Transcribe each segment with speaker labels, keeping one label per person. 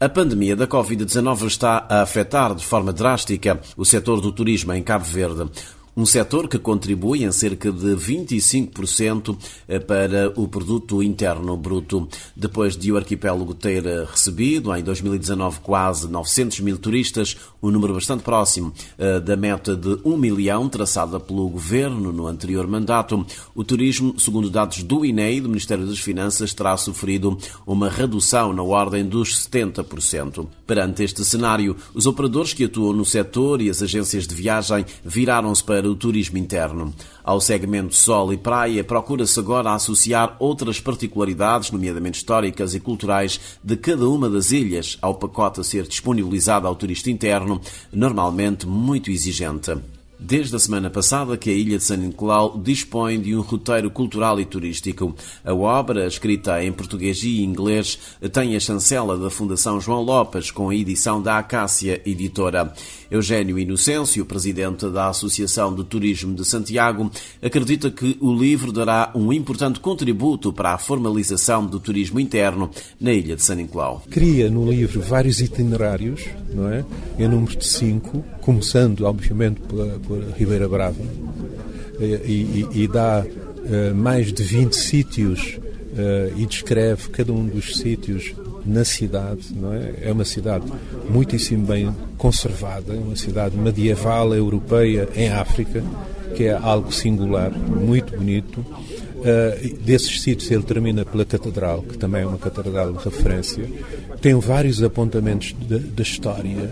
Speaker 1: A pandemia da Covid-19 está a afetar de forma drástica o setor do turismo em Cabo Verde. Um setor que contribui em cerca de 25% eh, para o produto interno bruto. Depois de o arquipélago ter eh, recebido em 2019 quase 900 mil turistas, um número bastante próximo eh, da meta de 1 milhão traçada pelo governo no anterior mandato, o turismo, segundo dados do INEI, do Ministério das Finanças, terá sofrido uma redução na ordem dos 70%. Perante este cenário, os operadores que atuam no setor e as agências de viagem viraram-se para para o turismo interno. Ao segmento sol e praia, procura-se agora associar outras particularidades, nomeadamente históricas e culturais, de cada uma das ilhas ao pacote a ser disponibilizado ao turista interno, normalmente muito exigente. Desde a semana passada que a Ilha de São Nicolau dispõe de um roteiro cultural e turístico. A obra, escrita em português e inglês, tem a chancela da Fundação João Lopes, com a edição da Acácia Editora. Eugênio Inocêncio, presidente da Associação de Turismo de Santiago, acredita que o livro dará um importante contributo para a formalização do turismo interno na Ilha de São Nicolau.
Speaker 2: Cria no livro vários itinerários, não é? Em número de cinco, começando, obviamente, pela por Ribeira Brava e, e, e dá uh, mais de 20 sítios uh, e descreve cada um dos sítios na cidade, não é? É uma cidade muitíssimo bem conservada, uma cidade medieval europeia em África, que é algo singular, muito bonito. Uh, desses sítios ele termina pela Catedral, que também é uma catedral de referência. Tem vários apontamentos da história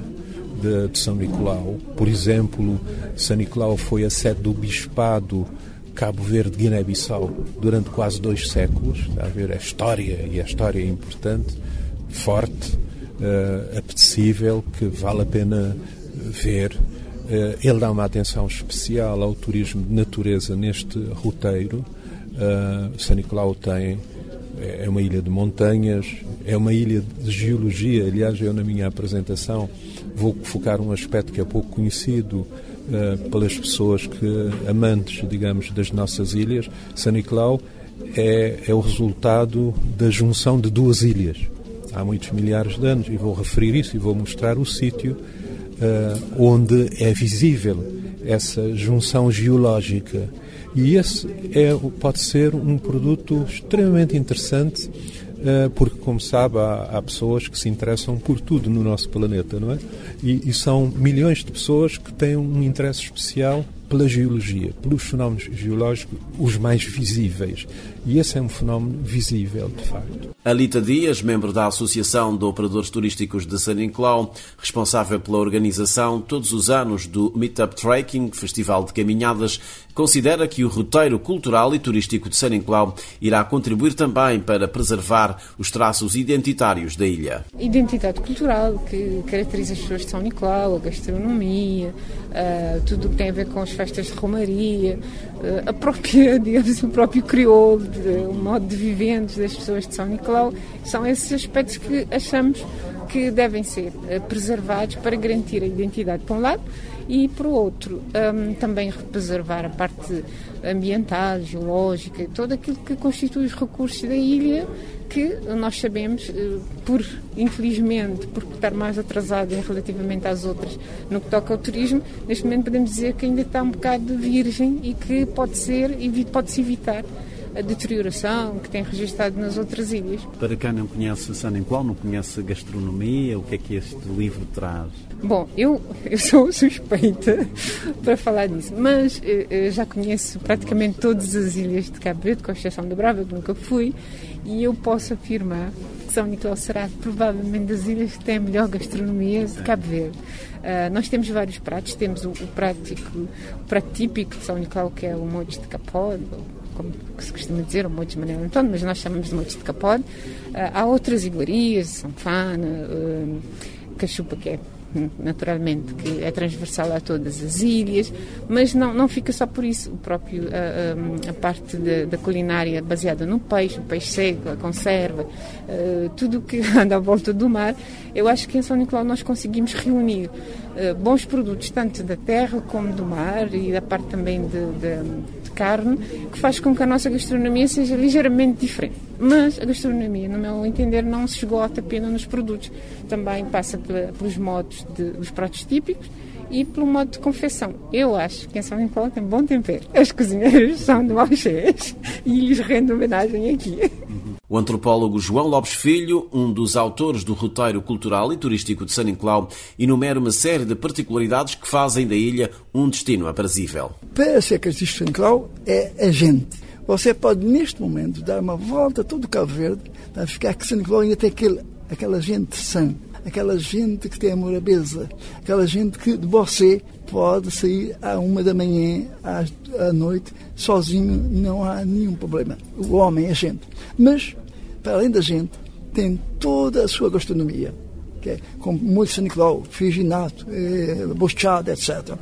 Speaker 2: de, de São Nicolau. Por exemplo, São Nicolau foi a sede do Bispado Cabo Verde Guiné-Bissau durante quase dois séculos. Está a ver a história, e a história é importante, forte, uh, apetecível, que vale a pena ver. Uh, ele dá uma atenção especial ao turismo de natureza neste roteiro. Uh, São Nicolau tem é uma ilha de montanhas, é uma ilha de geologia. Aliás, eu na minha apresentação vou focar um aspecto que é pouco conhecido uh, pelas pessoas que amantes, digamos, das nossas ilhas. San Nicolau é, é o resultado da junção de duas ilhas. Há muitos milhares de anos e vou referir isso e vou mostrar o sítio uh, onde é visível essa junção geológica e esse é, pode ser um produto extremamente interessante, uh, porque, como sabe, há, pessoas que se interessam por tudo no nosso planeta, não é? E, e são milhões de pessoas que têm um interesse especial pela geologia, pelos fenómenos geológicos, os mais visíveis. E esse é um fenómeno visível, de facto.
Speaker 1: Alita Dias, membro da Associação de Operadores Turísticos de Nicolau, responsável pela organização todos os anos do Meetup Trekking, Festival de Caminhadas, considera que o roteiro cultural e turístico de San Nicolau irá contribuir também para preservar os traços identitários da ilha.
Speaker 3: Identidade cultural que caracteriza as pessoas de São Nicolau, a gastronomia, uh, tudo o que tem a ver com as festas de romaria, a própria, digamos, o próprio crioulo, o modo de viventes das pessoas de São Nicolau, são esses aspectos que achamos que devem ser uh, preservados para garantir a identidade, por um lado, e, por outro, um, também preservar a parte ambiental, geológica, todo aquilo que constitui os recursos da ilha, que nós sabemos, eh, por infelizmente, por estar mais atrasado relativamente às outras no que toca ao turismo, neste momento podemos dizer que ainda está um bocado virgem e que pode ser, pode-se evitar a deterioração que tem registrado nas outras ilhas.
Speaker 1: Para quem não conhece San Nicolau, não conhece gastronomia, o que é que este livro traz?
Speaker 3: Bom, eu, eu sou suspeita para falar disso, mas eh, eu já conheço praticamente todas as ilhas de Cabo Verde, com exceção da Brava, que nunca fui, e eu posso afirmar que São Nicolau será provavelmente das ilhas que tem a melhor gastronomia de Cabo Verde. Uh, nós temos vários pratos, temos o, o, prático, o prato típico de São Nicolau, que é o mocho de capode, como se costuma dizer, o mocho de Manuel Antônio, mas nós chamamos de mocho de capode. Uh, há outras iguarias, São Fana, uh, Cachupa, que é naturalmente, que é transversal a todas as ilhas, mas não, não fica só por isso. O próprio, a, a, a parte da, culinária baseada no peixe, o peixe seco, a conserva, tudo que anda à volta do mar, eu acho que em São Nicolau nós conseguimos reunir bons produtos, tanto da terra como do mar e da parte também de, de, de carne, que faz com que a nossa gastronomia seja ligeiramente diferente. Mas a gastronomia, no meu entender, não se esgota apenas nos produtos. Também passa pelos modos de, dos pratos típicos e pelo modo de confecção. Eu acho que em São Nicolau tem bom tempero. As cozinheiras são de cheias e lhes rendo homenagem aqui.
Speaker 1: O antropólogo João Lopes Filho, um dos autores do roteiro cultural e turístico de São Nicolau, enumera uma série de particularidades que fazem da ilha um destino aprazível.
Speaker 4: Para ser característico de São Nicolau é a gente. Você pode, neste momento, dar uma volta todo o Cabo Verde para ficar que São Nicolau ainda tem aquele, aquela gente sã aquela gente que tem amor à mesa, aquela gente que de você pode sair à uma da manhã, à, noite, sozinho, não há nenhum problema. O homem é gente. Mas, para além da gente, tem toda a sua gastronomia, que é como São Nicolau, figinato, eh, bochado, etc.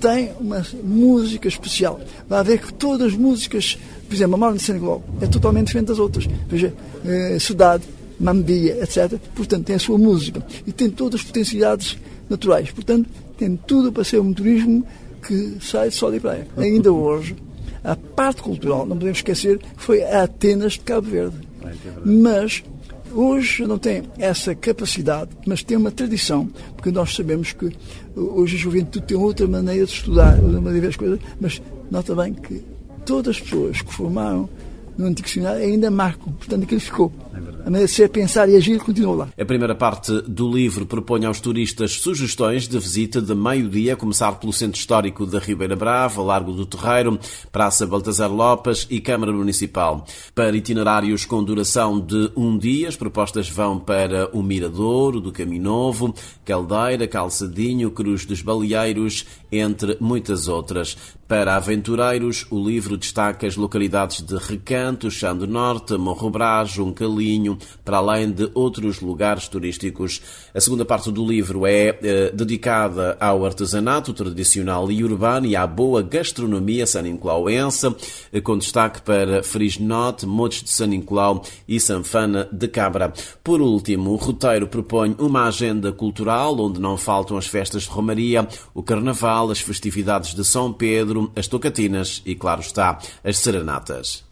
Speaker 4: Tem uma música especial. Vai ver que todas as músicas, por exemplo, a Marla de Nicolau é totalmente diferente das outras. Veja, eh, Cidade, Mambia, etc. Portanto, tem a sua música e tem todas as potencialidades naturais. Portanto, tem tudo para ser um turismo que sai de sol e praia. Ainda hoje, a parte cultural, não podemos esquecer, foi a Atenas de Cabo Verde. Mas hoje não tem essa capacidade, mas tem uma tradição, porque nós sabemos que hoje a juventude tem outra maneira de estudar, outra maneira de ver as coisas, mas nota bem que todas as pessoas que formaram no antigo dicionário ainda marcam, portanto aquilo ficou. É a maneira de ser, pensar e agir continua lá.
Speaker 1: A primeira parte do livro propõe aos turistas sugestões de visita de meio-dia, a começar pelo Centro Histórico da Ribeira Brava, Largo do Terreiro, Praça Baltazar Lopes e Câmara Municipal. Para itinerários com duração de um dia, as propostas vão para o Miradouro, do Caminho Novo, Caldeira, Calçadinho, Cruz dos Baleeiros, entre muitas outras. Para aventureiros, o livro destaca as localidades de Recanto, Chão do Norte, Morro Brás, um Calinho, para além de outros lugares turísticos. A segunda parte do livro é eh, dedicada ao artesanato tradicional e urbano e à boa gastronomia saninclauense, eh, com destaque para Frisnote, Motes de San Nicolau e Sanfana de Cabra. Por último, o roteiro propõe uma agenda cultural onde não faltam as festas de Romaria, o Carnaval, as festividades de São Pedro, as tocatinas e, claro está, as serenatas.